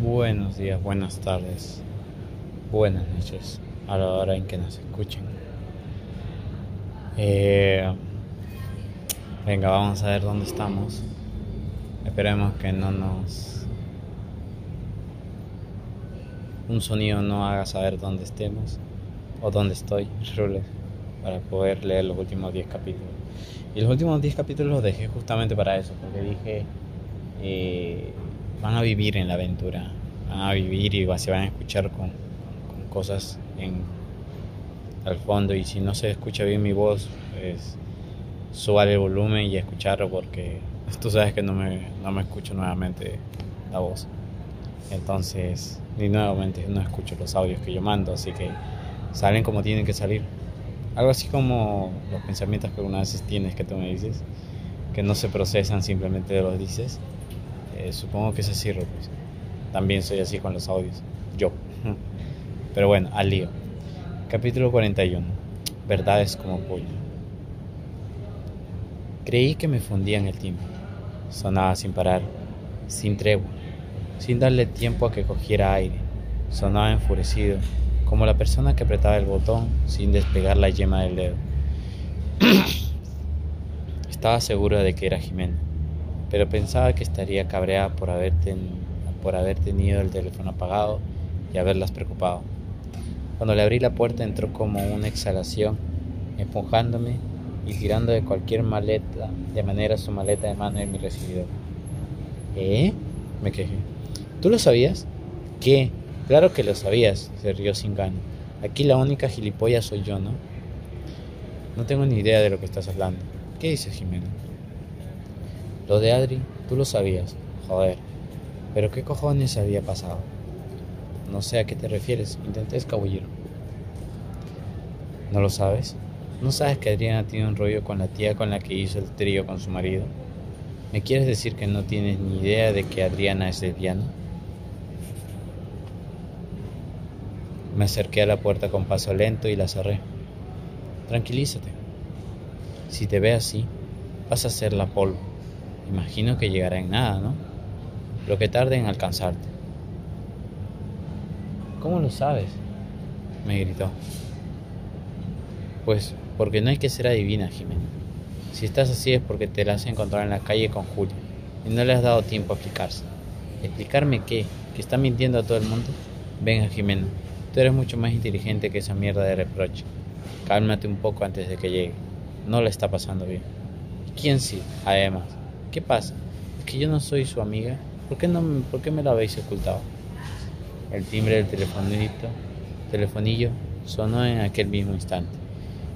Buenos días, buenas tardes, buenas noches a la hora en que nos escuchen. Eh, venga, vamos a ver dónde estamos. Esperemos que no nos... Un sonido no haga saber dónde estemos o dónde estoy, Rules, para poder leer los últimos 10 capítulos. Y los últimos 10 capítulos los dejé justamente para eso, porque dije... Eh, van a vivir en la aventura, van a vivir y se van a escuchar con, cosas en, al fondo y si no se escucha bien mi voz, pues suba el volumen y escucharlo porque tú sabes que no me, no me escucho nuevamente la voz. Entonces, ni nuevamente no escucho los audios que yo mando, así que salen como tienen que salir. Algo así como los pensamientos que algunas veces tienes que tú me dices, que no se procesan, simplemente los dices. Eh, supongo que es así, pues. También soy así con los audios. Yo. Pero bueno, al lío. Capítulo 41. Verdades como pollo. Creí que me fundía en el tiempo. Sonaba sin parar, sin tregua, sin darle tiempo a que cogiera aire. Sonaba enfurecido, como la persona que apretaba el botón sin despegar la yema del dedo. Estaba seguro de que era Jimena pero pensaba que estaría cabreada por haber, por haber tenido el teléfono apagado y haberlas preocupado. Cuando le abrí la puerta entró como una exhalación, empujándome y tirando de cualquier maleta, de manera su maleta de mano en mi recibidor. ¿Eh? Me quejé. ¿Tú lo sabías? ¿Qué? Claro que lo sabías, se rió sin gana. Aquí la única gilipollas soy yo, ¿no? No tengo ni idea de lo que estás hablando. ¿Qué dices, Jimena? Lo de Adri, tú lo sabías. Joder. Pero qué cojones había pasado. No sé a qué te refieres. Intenté escabullir. ¿No lo sabes? ¿No sabes que Adriana tiene un rollo con la tía con la que hizo el trío con su marido? ¿Me quieres decir que no tienes ni idea de que Adriana es lesbiana? Me acerqué a la puerta con paso lento y la cerré. Tranquilízate. Si te ve así, vas a ser la polvo. Imagino que llegará en nada, ¿no? Lo que tarde en alcanzarte. ¿Cómo lo sabes? me gritó. Pues porque no hay que ser adivina, Jimena. Si estás así es porque te la has encontrado en la calle con Julia y no le has dado tiempo a explicarse. ¿Explicarme qué? ¿Que está mintiendo a todo el mundo? Venga, Jimena, tú eres mucho más inteligente que esa mierda de reproche. Cálmate un poco antes de que llegue. No le está pasando bien. ¿Quién sí? Además. ¿Qué pasa? ¿Es que yo no soy su amiga? ¿Por qué, no, ¿Por qué me lo habéis ocultado? El timbre del telefonito, telefonillo sonó en aquel mismo instante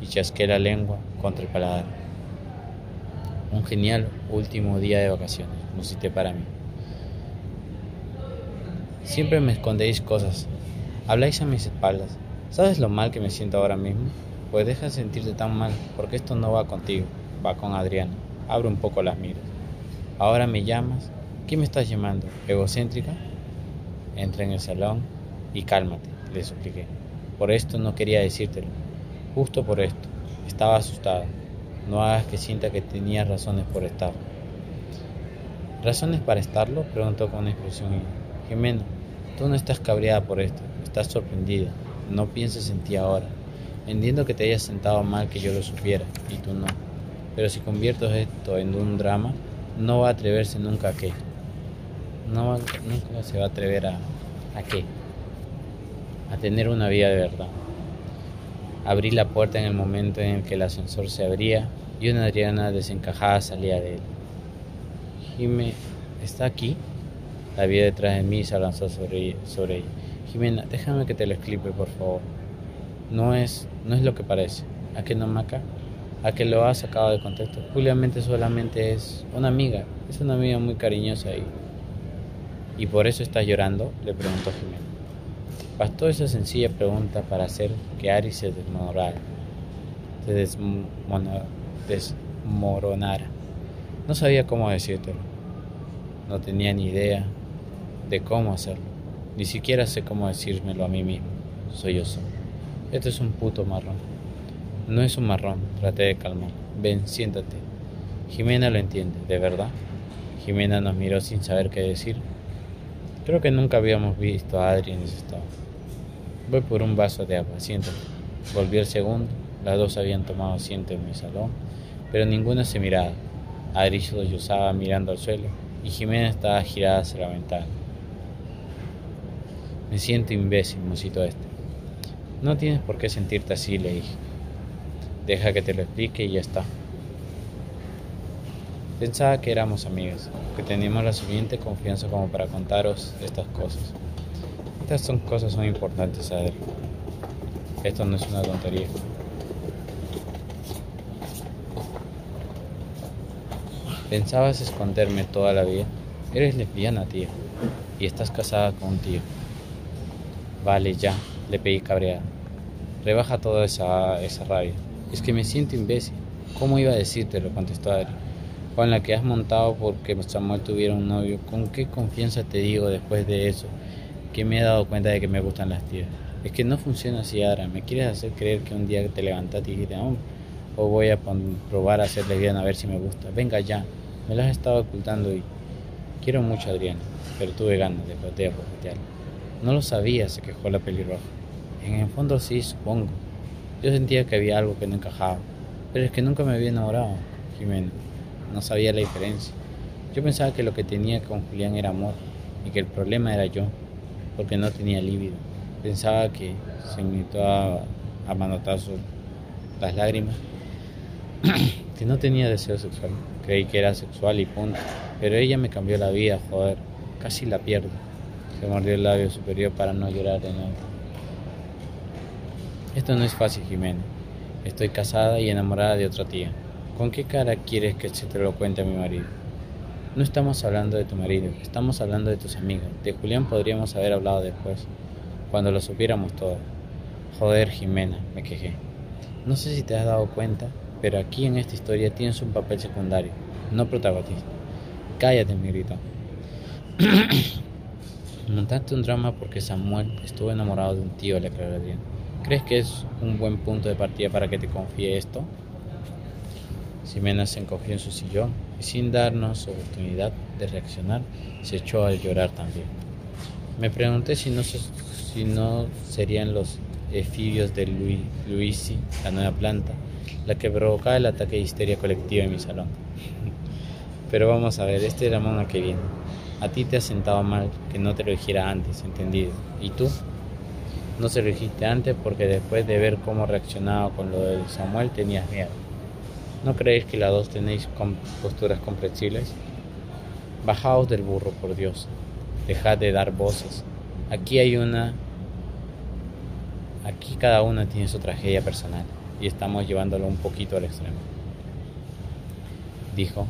y chasqué la lengua contra el paladar. Un genial último día de vacaciones, musité para mí. Siempre me escondéis cosas, habláis a mis espaldas. ¿Sabes lo mal que me siento ahora mismo? Pues deja de sentirte tan mal, porque esto no va contigo, va con Adriana. Abre un poco las miras. Ahora me llamas. ¿Qué me estás llamando? ¿Egocéntrica? Entra en el salón y cálmate, le supliqué. Por esto no quería decírtelo. Justo por esto. Estaba asustada. No hagas que sienta que tenía razones por estar. ¿Razones para estarlo? Preguntó con una expresión. Jimena, tú no estás cabreada por esto. Estás sorprendida. No pienses en ti ahora. Entiendo que te hayas sentado mal que yo lo supiera y tú no. Pero si convierto esto en un drama, no va a atreverse nunca a qué. No, nunca se va a atrever a, a qué. A tener una vida de verdad. Abrí la puerta en el momento en que el ascensor se abría y una Adriana desencajada salía de él. Jimena, ¿está aquí? La vi detrás de mí se lanzó sobre, sobre ella. Jimena, déjame que te lo explique, por favor. No es, no es lo que parece. ¿A qué no, Maca? A que lo ha sacado de contexto. Juliamente solamente es una amiga, es una amiga muy cariñosa y, y por eso está llorando, le preguntó Jimena. Bastó esa sencilla pregunta para hacer que Ari se desmoronara. Se desmoronara. No sabía cómo decírtelo. No tenía ni idea de cómo hacerlo. Ni siquiera sé cómo decírmelo a mí mismo. Soy yo solo. Esto es un puto marrón. No es un marrón, traté de calmar. Ven, siéntate. Jimena lo entiende, ¿de verdad? Jimena nos miró sin saber qué decir. Creo que nunca habíamos visto a Adri en ese estado. Voy por un vaso de agua, siéntate. Volví el segundo, las dos habían tomado asiento en mi salón, pero ninguna se miraba. Adri sollozaba mirando al suelo y Jimena estaba girada hacia la ventana. Me siento imbécil, mocito este. No tienes por qué sentirte así, le dije. Deja que te lo explique y ya está. Pensaba que éramos amigas, que teníamos la suficiente confianza como para contaros estas cosas. Estas son cosas son importantes, Adri. Esto no es una tontería. ¿Pensabas esconderme toda la vida? Eres lesbiana, tía. Y estás casada con un tío. Vale, ya, le pedí cabreada. Rebaja toda esa, esa rabia. Es que me siento imbécil. ¿Cómo iba a decirte? Lo contestó Adri con la que has montado porque Samuel tuviera un novio. ¿Con qué confianza te digo después de eso que me he dado cuenta de que me gustan las tías? Es que no funciona así ahora. ¿Me quieres hacer creer que un día te levantaste y dijiste, oh, o voy a probar a hacerle bien a ver si me gusta? Venga ya, me lo has estado ocultando y quiero mucho a Adriana, pero tuve ganas de de No lo sabía, se quejó la pelirroja. En el fondo sí, supongo. Yo sentía que había algo que no encajaba, pero es que nunca me había enamorado, Jimena no sabía la diferencia. Yo pensaba que lo que tenía con Julián era amor y que el problema era yo, porque no tenía líbido. Pensaba que se invitó a, a manotazos las lágrimas, que no tenía deseo sexual. Creí que era sexual y punto. Pero ella me cambió la vida, joder. Casi la pierdo. Se mordió el labio superior para no llorar de nuevo. Esto no es fácil, Jimena. Estoy casada y enamorada de otra tía. ¿Con qué cara quieres que se te lo cuente a mi marido? No estamos hablando de tu marido, estamos hablando de tus amigos. De Julián podríamos haber hablado después, cuando lo supiéramos todo. Joder, Jimena, me quejé. No sé si te has dado cuenta, pero aquí en esta historia tienes un papel secundario, no protagonista. Cállate, mi grito. Montaste un drama porque Samuel estuvo enamorado de un tío, le aclaró. ¿Crees que es un buen punto de partida para que te confíe esto? Ximena se encogió en su sillón y sin darnos oportunidad de reaccionar, se echó a llorar también. Me pregunté si no, si no serían los efibios de Luisi, la nueva planta, la que provocaba el ataque de histeria colectiva en mi salón. Pero vamos a ver, este era Mona que viene. A ti te ha sentado mal que no te lo dijera antes, entendido. ¿Y tú? No se lo dijiste antes porque después de ver cómo reaccionaba con lo de Samuel tenías miedo. ¿No creéis que las dos tenéis posturas comprensibles? Bajaos del burro, por Dios. Dejad de dar voces. Aquí hay una... Aquí cada una tiene su tragedia personal y estamos llevándolo un poquito al extremo. Dijo.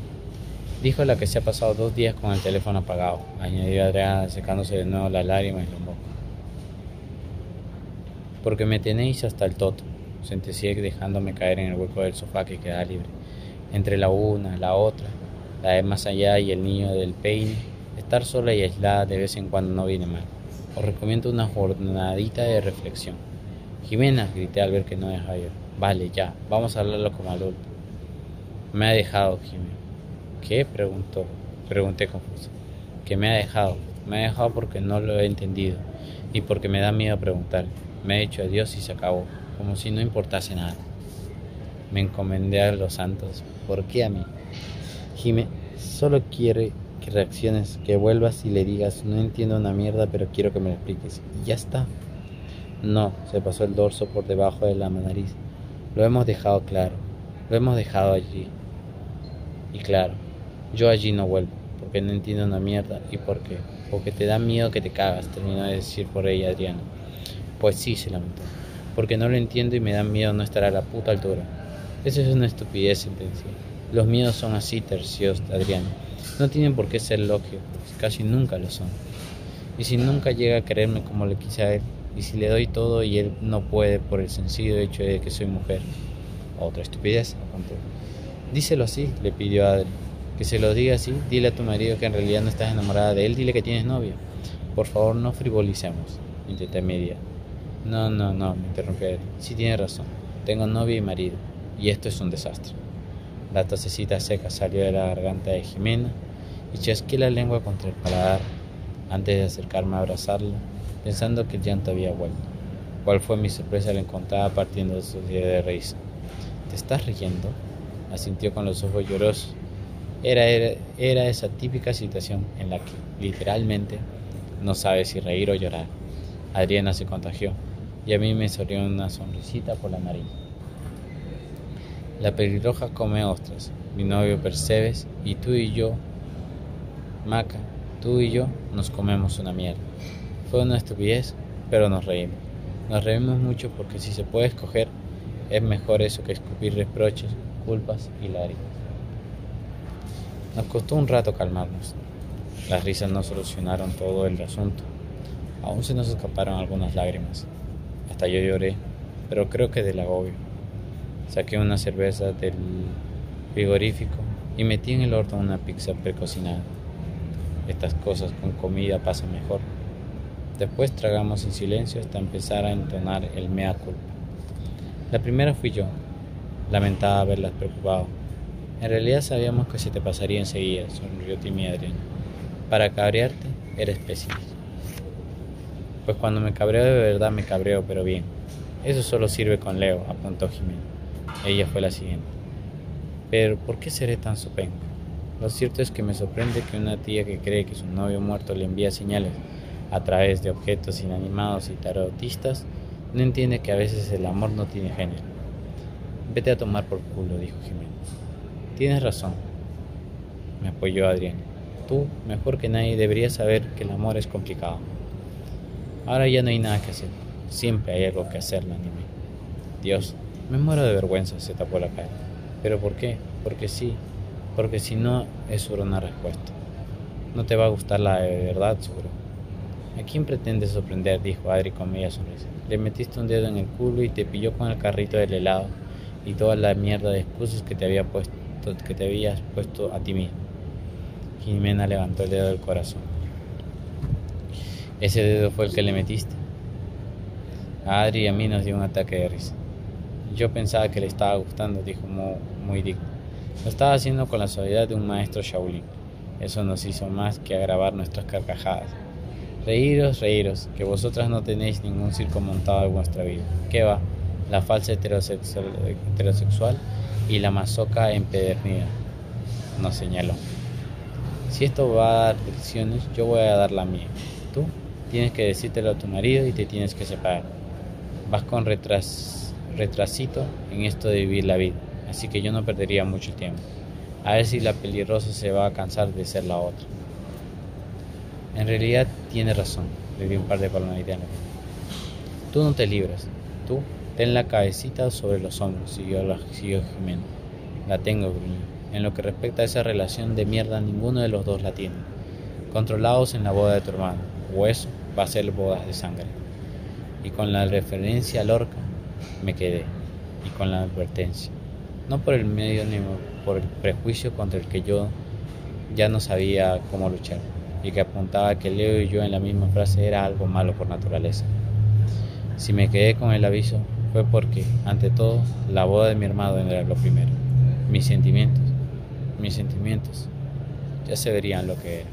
Dijo la que se ha pasado dos días con el teléfono apagado, añadió Adriana secándose de nuevo las lágrimas y mocos. Porque me tenéis hasta el toto sentencié dejándome caer en el hueco del sofá que quedaba libre. Entre la una, la otra, la de más allá y el niño del peine, estar sola y aislada de vez en cuando no viene mal. Os recomiendo una jornadita de reflexión. Jimena, grité al ver que no dejaba yo. Vale, ya, vamos a hablarlo como adulto. Me ha dejado, Jimena. ¿Qué? preguntó. Pregunté confuso. ¿Qué me ha dejado? Me ha dejado porque no lo he entendido y porque me da miedo preguntar. Me he hecho adiós y se acabó como si no importase nada. Me encomendé a los santos. ¿Por qué a mí? Jime solo quiere que reacciones, que vuelvas y le digas, no entiendo una mierda, pero quiero que me lo expliques. Y ya está. No, se pasó el dorso por debajo de la nariz. Lo hemos dejado claro. Lo hemos dejado allí. Y claro, yo allí no vuelvo, porque no entiendo una mierda. ¿Y por qué? Porque te da miedo que te cagas, terminó de decir por ella Adriana. Pues sí, se lamentó porque no lo entiendo y me da miedo no estar a la puta altura. Eso es una estupidez, sentencia. Los miedos son así, tercios, Adrián. No tienen por qué ser logios, casi nunca lo son. Y si nunca llega a quererme como le quise a él, y si le doy todo y él no puede por el sencillo hecho de que soy mujer, otra estupidez, Díselo así, le pidió a Adri. Que se lo diga así, dile a tu marido que en realidad no estás enamorada de él, dile que tienes novia. Por favor, no frivolicemos, intenté mediar. No, no, no, me interrumpió. Sí tiene razón. Tengo novia y marido. Y esto es un desastre. La tosecita seca salió de la garganta de Jimena y chasqué la lengua contra el paladar antes de acercarme a abrazarla, pensando que el llanto había vuelto. ¿Cuál fue mi sorpresa al encontrarla partiendo de su día de risa? ¿Te estás riendo? Asintió con los ojos llorosos. Era, era, era esa típica situación en la que, literalmente, no sabes si reír o llorar. Adriana se contagió y a mí me salió una sonrisita por la nariz. La pelirroja come ostras, mi novio Percebes y tú y yo, Maca, tú y yo nos comemos una mierda. Fue una estupidez, pero nos reímos. Nos reímos mucho porque si se puede escoger, es mejor eso que escupir reproches, culpas y lágrimas. Nos costó un rato calmarnos. Las risas no solucionaron todo el asunto. Aún se nos escaparon algunas lágrimas. Hasta yo lloré, pero creo que del agobio. Saqué una cerveza del frigorífico y metí en el horno una pizza precocinada. Estas cosas con comida pasan mejor. Después tragamos en silencio hasta empezar a entonar el mea culpa. La primera fui yo. Lamentaba verlas preocupado. En realidad sabíamos que se te pasaría enseguida, sonrió Timmy Adrián. Para cabrearte, eres pésimo. Pues cuando me cabreo de verdad me cabreo, pero bien. Eso solo sirve con Leo, apuntó Jimena. Ella fue la siguiente. Pero, ¿por qué seré tan sopenco? Lo cierto es que me sorprende que una tía que cree que su novio muerto le envía señales a través de objetos inanimados y tarotistas no entiende que a veces el amor no tiene género. Vete a tomar por culo, dijo Jimena. Tienes razón, me apoyó Adrián. Tú, mejor que nadie, deberías saber que el amor es complicado. Ahora ya no hay nada que hacer. Siempre hay algo que hacer, la anime. Dios, me muero de vergüenza, se tapó la cara. ¿Pero por qué? Porque sí. Porque si no, es solo una respuesta. No te va a gustar la verdad, seguro. ¿A quién pretendes sorprender? dijo Adri con media sonrisa. Le metiste un dedo en el culo y te pilló con el carrito del helado y toda la mierda de excusas que te había puesto, que te habías puesto a ti mismo. Jimena levantó el dedo del corazón. Ese dedo fue el que le metiste. A Adri y a mí nos dio un ataque de risa. Yo pensaba que le estaba gustando, dijo muy, digno. Lo estaba haciendo con la suavidad de un maestro Shaolin. Eso nos hizo más que agravar nuestras carcajadas. Reíros, reíros, que vosotras no tenéis ningún circo montado en vuestra vida. ¿Qué va? La falsa heterosexual, heterosexual y la masoca empedernida. Nos señaló. Si esto va a dar lecciones, yo voy a dar la mía. Tú tienes que decírtelo a tu marido y te tienes que separar. Vas con retras, retrasito en esto de vivir la vida, así que yo no perdería mucho tiempo. A ver si la pelirrosa se va a cansar de ser la otra. En realidad tiene razón, le di un par de palmaditas en la Tú no te libras, tú ten la cabecita sobre los hombros, siguió, la, siguió Jimena. La tengo, En lo que respecta a esa relación de mierda, ninguno de los dos la tiene. Controlados en la boda de tu hermano, o eso va a ser bodas de sangre. Y con la referencia a Lorca me quedé, y con la advertencia, no por el medio ni por el prejuicio contra el que yo ya no sabía cómo luchar, y que apuntaba que Leo y yo en la misma frase era algo malo por naturaleza. Si me quedé con el aviso fue porque, ante todo, la boda de mi hermano era lo primero. Mis sentimientos, mis sentimientos, ya se verían lo que era.